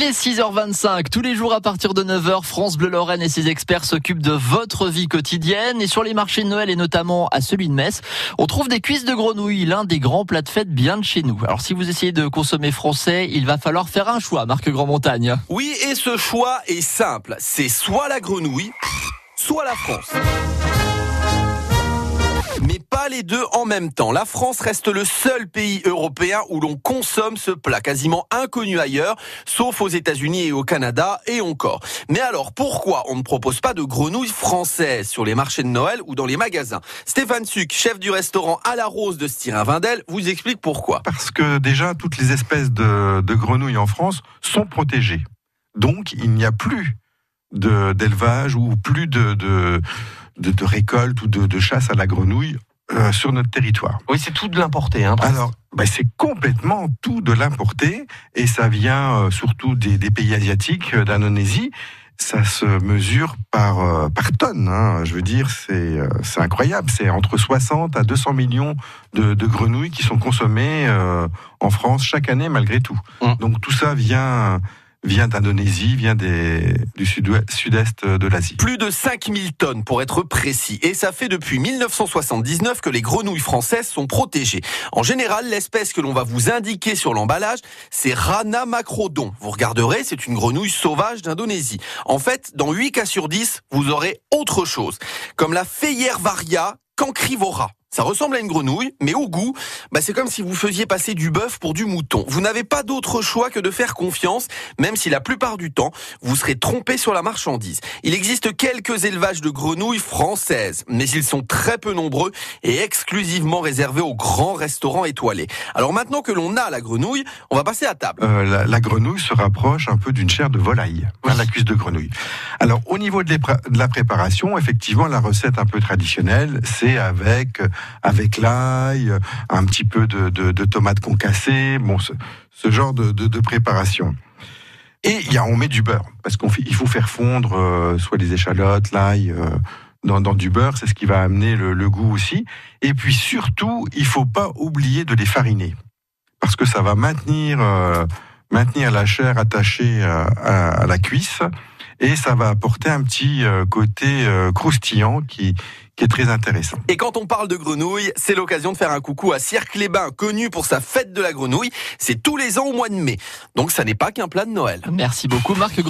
Il est 6h25. Tous les jours à partir de 9h, France Bleu Lorraine et ses experts s'occupent de votre vie quotidienne. Et sur les marchés de Noël et notamment à celui de Metz, on trouve des cuisses de grenouille, l'un des grands plats de fête bien de chez nous. Alors si vous essayez de consommer français, il va falloir faire un choix, Marc Grand Montagne. Oui, et ce choix est simple. C'est soit la grenouille, soit la France les deux en même temps. La France reste le seul pays européen où l'on consomme ce plat, quasiment inconnu ailleurs, sauf aux États-Unis et au Canada, et encore. Mais alors, pourquoi on ne propose pas de grenouilles françaises sur les marchés de Noël ou dans les magasins? Stéphane Suc, chef du restaurant à la Rose de Styrin-Vindel, vous explique pourquoi. Parce que déjà, toutes les espèces de, grenouilles en France sont protégées. Donc, il n'y a plus d'élevage ou plus de, récolte ou de, chasse à la grenouille euh, sur notre territoire. Oui, c'est tout de l'importé. Hein, Alors, bah, c'est complètement tout de l'importé et ça vient euh, surtout des, pays asiatiques, euh, d'Indonésie. Ça se mesure par, par tonne. Hein. Je veux dire, c'est c'est incroyable. C'est entre 60 à 200 millions de, de grenouilles qui sont consommées en France chaque année, malgré tout. Hum. Donc tout ça vient vient d'Indonésie, vient des, du sud-est de l'Asie. Plus de 5000 tonnes pour être précis. Et ça fait depuis 1979 que les grenouilles françaises sont protégées. En général, l'espèce que l'on va vous indiquer sur l'emballage, c'est Rana macrodon. Vous regarderez, c'est une grenouille sauvage d'Indonésie. En fait, dans 8 cas sur 10, vous aurez autre chose. Comme la Feyervaria varia Cancrivora. Ça ressemble à une grenouille, mais au goût, bah c'est comme si vous faisiez passer du bœuf pour du mouton. Vous n'avez pas d'autre choix que de faire confiance, même si la plupart du temps, vous serez trompé sur la marchandise. Il existe quelques élevages de grenouilles françaises, mais ils sont très peu nombreux et exclusivement réservés aux grands restaurants étoilés. Alors maintenant que l'on a la grenouille, on va passer à table. Euh, la, grenouille se rapproche un peu d'une chair de volaille, la cuisse de grenouille. Alors au niveau de, de la préparation, effectivement, la recette un peu traditionnelle, c'est avec avec l'ail, un petit peu de, tomates concassées, bon, ce, genre de, préparation. Et y a, on met du beurre, parce qu'il faut faire fondre euh, soit les échalotes, l'ail, euh, dans, du beurre, c'est ce qui va amener le, goût aussi. Et puis surtout, il faut pas oublier de les fariner, parce que ça va maintenir, euh, maintenir la chair attachée à la cuisse et ça va apporter un petit euh, côté euh, croustillant qui, qui est très intéressant. Et quand on parle de grenouille, c'est l'occasion de faire un coucou à Cirque-les-Bains, connu pour sa fête de la grenouille. C'est tous les ans au mois de mai. Donc ça n'est pas qu'un plat de Noël. Merci beaucoup Marc.